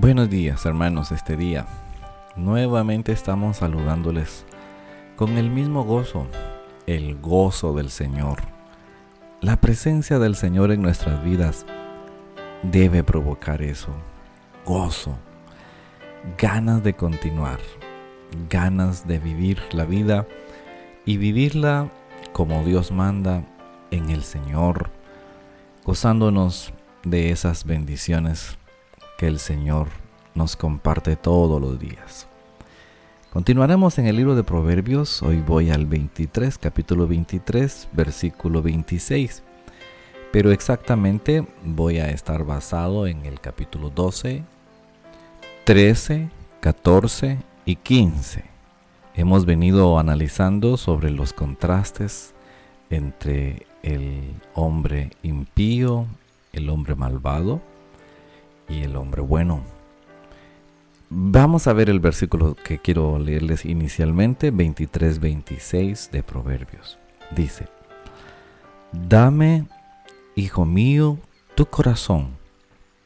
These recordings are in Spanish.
Buenos días hermanos, este día nuevamente estamos saludándoles con el mismo gozo, el gozo del Señor. La presencia del Señor en nuestras vidas debe provocar eso, gozo, ganas de continuar, ganas de vivir la vida y vivirla como Dios manda en el Señor, gozándonos de esas bendiciones que el Señor nos comparte todos los días. Continuaremos en el libro de Proverbios, hoy voy al 23, capítulo 23, versículo 26, pero exactamente voy a estar basado en el capítulo 12, 13, 14 y 15. Hemos venido analizando sobre los contrastes entre el hombre impío, el hombre malvado, y el hombre bueno. Vamos a ver el versículo que quiero leerles inicialmente, 23-26 de Proverbios. Dice, Dame, hijo mío, tu corazón,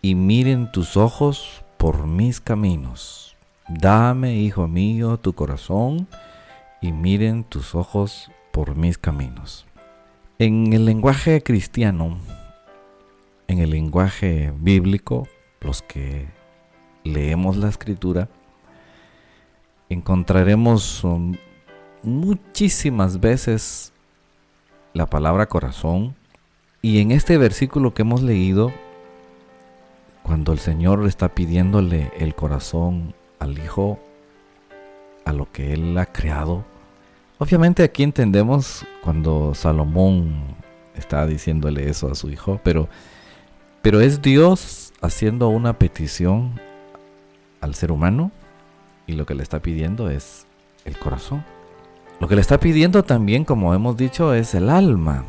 y miren tus ojos por mis caminos. Dame, hijo mío, tu corazón, y miren tus ojos por mis caminos. En el lenguaje cristiano, en el lenguaje bíblico, los que leemos la escritura, encontraremos muchísimas veces la palabra corazón. Y en este versículo que hemos leído, cuando el Señor está pidiéndole el corazón al Hijo, a lo que Él ha creado, obviamente aquí entendemos cuando Salomón está diciéndole eso a su Hijo, pero, pero es Dios haciendo una petición al ser humano y lo que le está pidiendo es el corazón. Lo que le está pidiendo también, como hemos dicho, es el alma.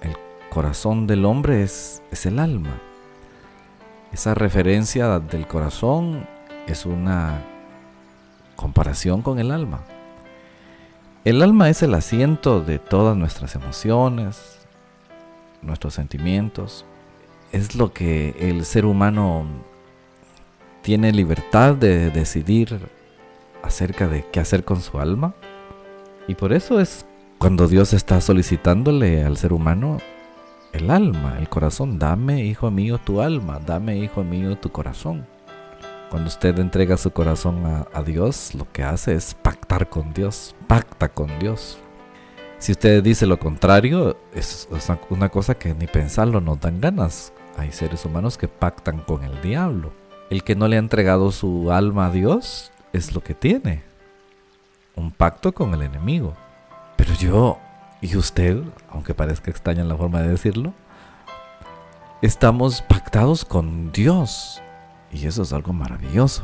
El corazón del hombre es, es el alma. Esa referencia del corazón es una comparación con el alma. El alma es el asiento de todas nuestras emociones, nuestros sentimientos, es lo que el ser humano tiene libertad de decidir acerca de qué hacer con su alma. Y por eso es cuando Dios está solicitándole al ser humano el alma, el corazón. Dame, hijo mío, tu alma. Dame, hijo mío, tu corazón. Cuando usted entrega su corazón a, Dios, lo que hace es pactar con Dios. Pacta con Dios. Si usted dice lo contrario, es una cosa que ni pensarlo nos dan ganas. Hay seres humanos que pactan con el diablo. El que no le ha entregado su alma a Dios es lo que tiene. Un pacto con el enemigo. Pero yo y usted, aunque parezca extraña la forma de decirlo, estamos pactados con Dios. Y eso es algo maravilloso.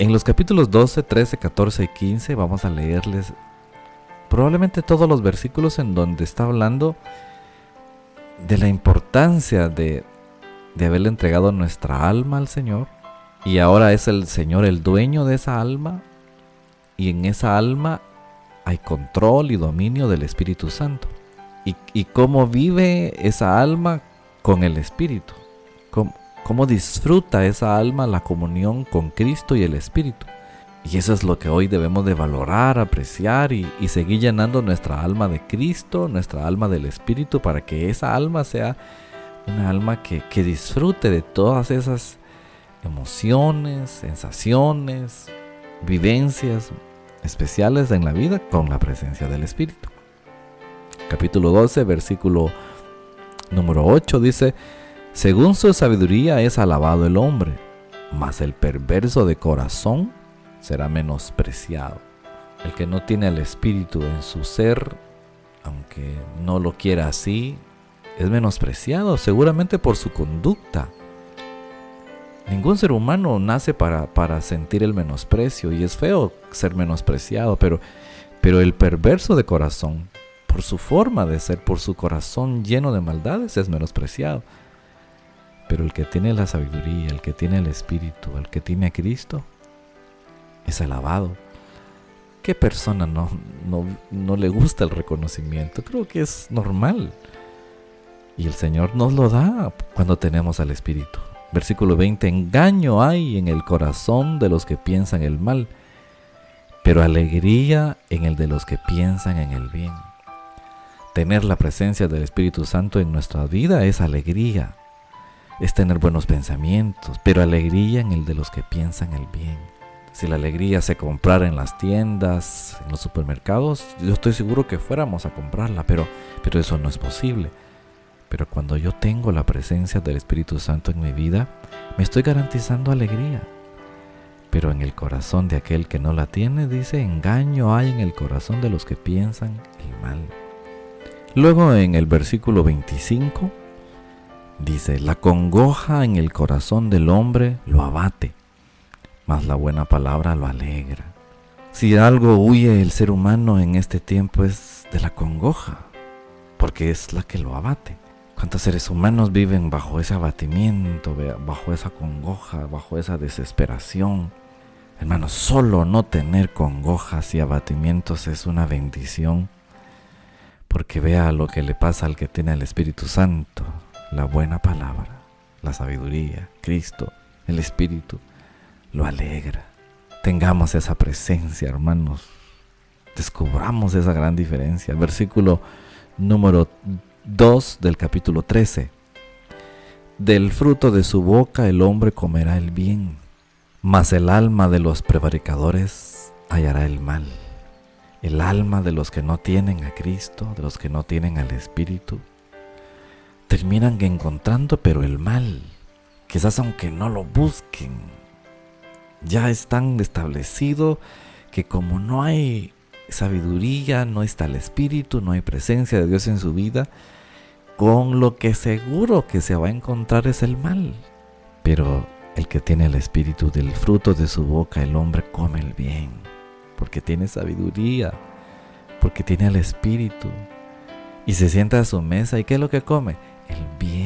En los capítulos 12, 13, 14 y 15 vamos a leerles probablemente todos los versículos en donde está hablando de la importancia de, de haberle entregado nuestra alma al Señor. Y ahora es el Señor el dueño de esa alma. Y en esa alma hay control y dominio del Espíritu Santo. Y, cómo vive esa alma con el Espíritu. Cómo, cómo disfruta esa alma la comunión con Cristo y el Espíritu. Y eso es lo que hoy debemos de valorar, apreciar y, seguir llenando nuestra alma de Cristo, nuestra alma del Espíritu, para que esa alma sea una alma que, que disfrute de todas esas emociones, sensaciones, vivencias especiales en la vida con la presencia del Espíritu. Capítulo 12, versículo número 8 dice, según su sabiduría es alabado el hombre, mas el perverso de corazón será menospreciado. El que no tiene el Espíritu en su ser, aunque no lo quiera así, es menospreciado seguramente por su conducta. Ningún ser humano nace para, para sentir el menosprecio y es feo ser menospreciado, pero, pero el perverso de corazón, por su forma de ser, por su corazón lleno de maldades, es menospreciado. Pero el que tiene la sabiduría, el que tiene el Espíritu, el que tiene a Cristo, es alabado. ¿Qué persona no, no, le gusta el reconocimiento? Creo que es normal. Y el Señor nos lo da cuando tenemos al Espíritu. Versículo 20, engaño hay en el corazón de los que piensan el mal, pero alegría en el de los que piensan en el bien. Tener la presencia del Espíritu Santo en nuestra vida es alegría, es tener buenos pensamientos, pero alegría en el de los que piensan el bien. Si la alegría se comprara en las tiendas, en los supermercados, yo estoy seguro que fuéramos a comprarla, pero, pero eso no es posible. Pero cuando yo tengo la presencia del Espíritu Santo en mi vida, me estoy garantizando alegría. Pero en el corazón de aquel que no la tiene, dice, engaño hay en el corazón de los que piensan el mal. Luego en el versículo 25 dice, la congoja en el corazón del hombre lo abate, mas la buena palabra lo alegra. Si algo huye el ser humano en este tiempo es de la congoja, porque es la que lo abate. ¿Cuántos seres humanos viven bajo ese abatimiento, bajo esa congoja, bajo esa desesperación? Hermanos, solo no tener congojas y abatimientos es una bendición porque vea lo que le pasa al que tiene el Espíritu Santo, la buena palabra, la sabiduría, Cristo, el Espíritu, lo alegra. Tengamos esa presencia, hermanos. Descubramos esa gran diferencia. Versículo número 2 del capítulo 13. Del fruto de su boca el hombre comerá el bien, mas el alma de los prevaricadores hallará el mal el alma de los que no tienen a Cristo, de los que no tienen al Espíritu, terminan encontrando pero el mal. Quizás aunque no lo busquen, ya es tan establecido que como no hay sabiduría, no está el Espíritu, no hay presencia de Dios en su vida, con lo que seguro que se va a encontrar es el mal. Pero el que tiene el Espíritu del fruto de su boca, el hombre come el bien porque tiene sabiduría, porque tiene el Espíritu. Y se sienta a su mesa y ¿qué es lo que come? El bien,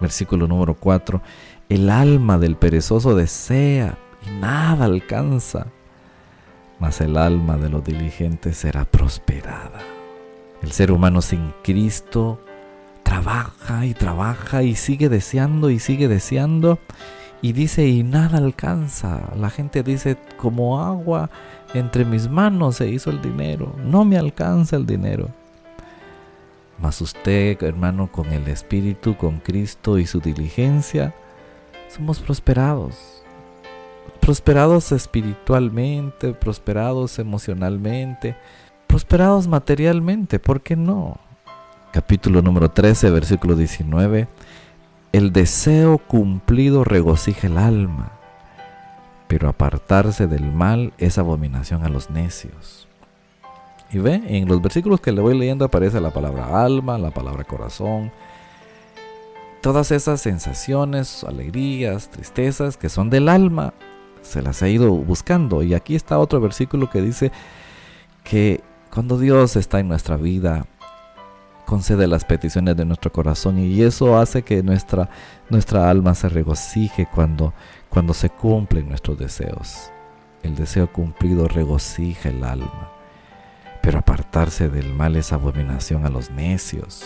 Versículo número 4. El alma del perezoso desea y nada alcanza, mas el alma de los diligentes será prosperada. El ser humano sin Cristo trabaja y trabaja y sigue deseando y sigue deseando y dice, y nada alcanza. La gente dice, como agua entre mis manos se hizo el dinero. No me alcanza el dinero. Mas usted, hermano, con el Espíritu, con Cristo y su diligencia, somos prosperados. Prosperados espiritualmente, prosperados emocionalmente, prosperados materialmente, ¿por qué no? Capítulo número 13, versículo 19 el deseo cumplido regocija el alma, pero apartarse del mal es abominación a los necios. Y ve, en los versículos que le voy leyendo aparece la palabra alma, la palabra corazón, todas esas sensaciones, alegrías, tristezas que son del alma, se las ha ido buscando. Y aquí está otro versículo que dice que cuando Dios está en nuestra vida, concede las peticiones de nuestro corazón y eso hace que nuestra, nuestra alma se regocije cuando, cuando se cumplen nuestros deseos. El deseo cumplido regocija el alma, pero apartarse del mal es abominación a los necios.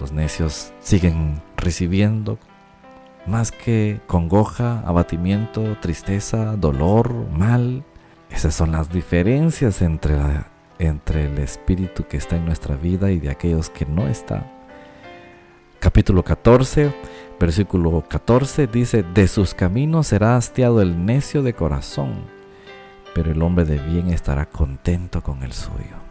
Los necios siguen recibiendo más que congoja, abatimiento, tristeza, dolor, mal. Esas son las diferencias entre entre el espíritu que está en nuestra vida y de aquellos que no están. Capítulo 14, versículo 14 dice, de sus caminos será hastiado el necio de corazón, pero el hombre de bien estará contento con el suyo.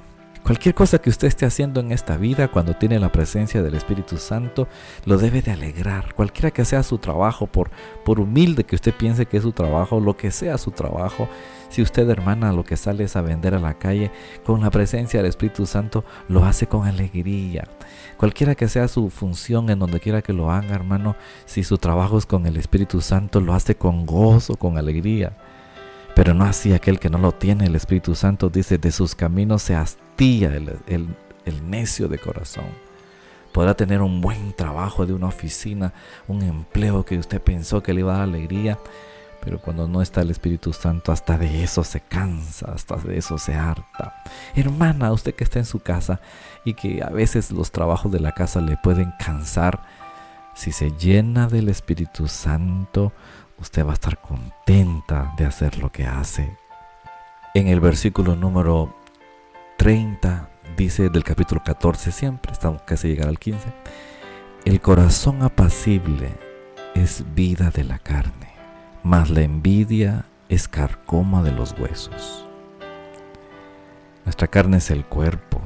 Cualquier cosa que usted esté haciendo en esta vida cuando tiene la presencia del Espíritu Santo, lo debe de alegrar. Cualquiera que sea su trabajo, por, por humilde que usted piense que es su trabajo, lo que sea su trabajo, si usted hermana lo que sale es a vender a la calle, con la presencia del Espíritu Santo, lo hace con alegría. Cualquiera que sea su función en donde quiera que lo haga, hermano, si su trabajo es con el Espíritu Santo, lo hace con gozo, con alegría. Pero no así aquel que no lo tiene, el Espíritu Santo dice, de sus caminos se hastía el, el necio de corazón. Podrá tener un buen trabajo de una oficina, un empleo que usted pensó que le iba a dar alegría, pero cuando no está el Espíritu Santo, hasta de eso se cansa, hasta de eso se harta. Hermana, usted que está en su casa y que a veces los trabajos de la casa le pueden cansar, Si se llena del Espíritu Santo, usted va a estar contenta de hacer lo que hace. En el versículo número 30 dice del capítulo 14 siempre, estamos casi llegar al 15, el corazón apacible es vida de la carne, mas la envidia es carcoma de los huesos. Nuestra carne es el cuerpo.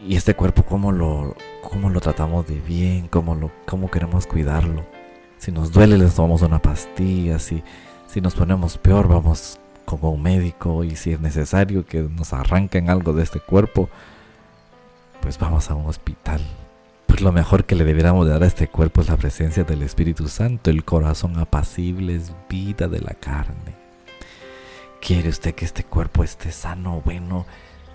Y este cuerpo, ¿cómo lo, cómo lo tratamos de bien? ¿Cómo, lo, ¿Cómo queremos cuidarlo? Si nos duele, les tomamos una pastilla. Si, si nos ponemos peor, vamos como un médico. Y si es necesario que nos arranquen algo de este cuerpo, pues vamos a un hospital. Pues lo mejor que le debiéramos dar a este cuerpo es la presencia del Espíritu Santo. El corazón apacible es vida de la carne. ¿Quiere usted que este cuerpo esté sano, bueno?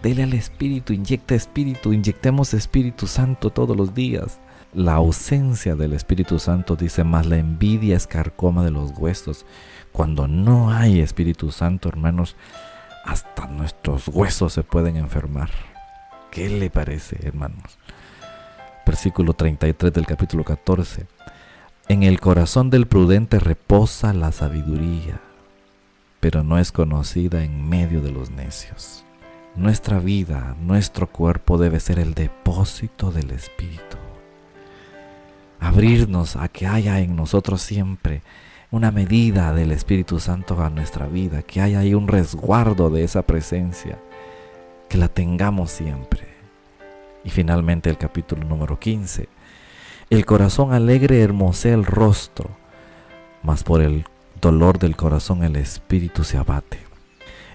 Dele al Espíritu, inyecta Espíritu, inyectemos Espíritu Santo todos los días. La ausencia del Espíritu Santo dice más, la envidia es carcoma de los huesos. Cuando no hay Espíritu Santo, hermanos, hasta nuestros huesos se pueden enfermar. ¿Qué le parece, hermanos? Versículo 33 del capítulo 14. En el corazón del prudente reposa la sabiduría, pero no es conocida en medio de los necios. Nuestra vida, nuestro cuerpo debe ser el depósito del Espíritu. Abrirnos a que haya en nosotros siempre una medida del Espíritu Santo a nuestra vida, que haya ahí un resguardo de esa presencia, que la tengamos siempre. Y finalmente el capítulo número 15. El corazón alegre hermosea el rostro, mas por el dolor del corazón el espíritu se abate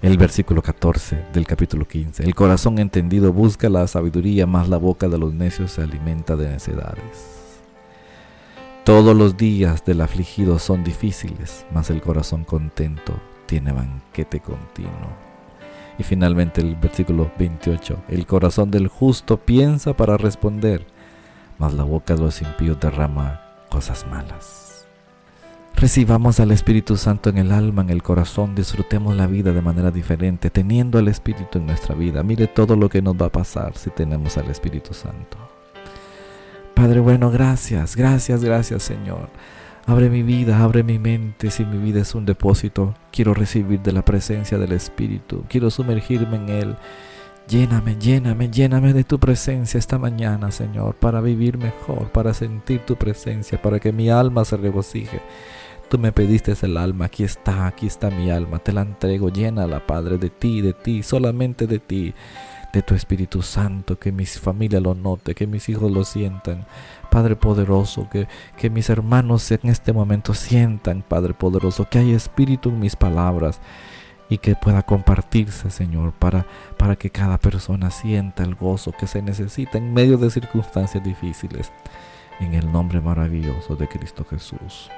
el versículo 14 del capítulo 15. El corazón entendido busca la sabiduría, más la boca de los necios se alimenta de necedades. Todos los días del afligido son difíciles, mas el corazón contento tiene banquete continuo. Y finalmente el versículo 28. El corazón del justo piensa para responder, mas la boca de los impíos derrama cosas malas. Recibamos al Espíritu Santo en el alma, en el corazón, disfrutemos la vida de manera diferente, teniendo al Espíritu en nuestra vida. Mire todo lo que nos va a pasar si tenemos al Espíritu Santo. Padre bueno, gracias, gracias, gracias Señor. Abre mi vida, abre mi mente. Si mi vida es un depósito, quiero recibir de la presencia del Espíritu. Quiero sumergirme en Él. Lléname, lléname, lléname de tu presencia esta mañana, Señor, para vivir mejor, para sentir tu presencia, para que mi alma se regocije Tú me pediste el alma, aquí está, aquí está mi alma, te la entrego, llénala, Padre, de ti, de ti, solamente de ti, de tu Espíritu Santo, que mi familia lo note, que mis hijos lo sientan, Padre poderoso, que, que mis hermanos en este momento sientan, Padre poderoso, que hay Espíritu en mis palabras y que pueda compartirse, Señor, para, para que cada persona sienta el gozo que se necesita en medio de circunstancias difíciles. En el nombre maravilloso de Cristo Jesús.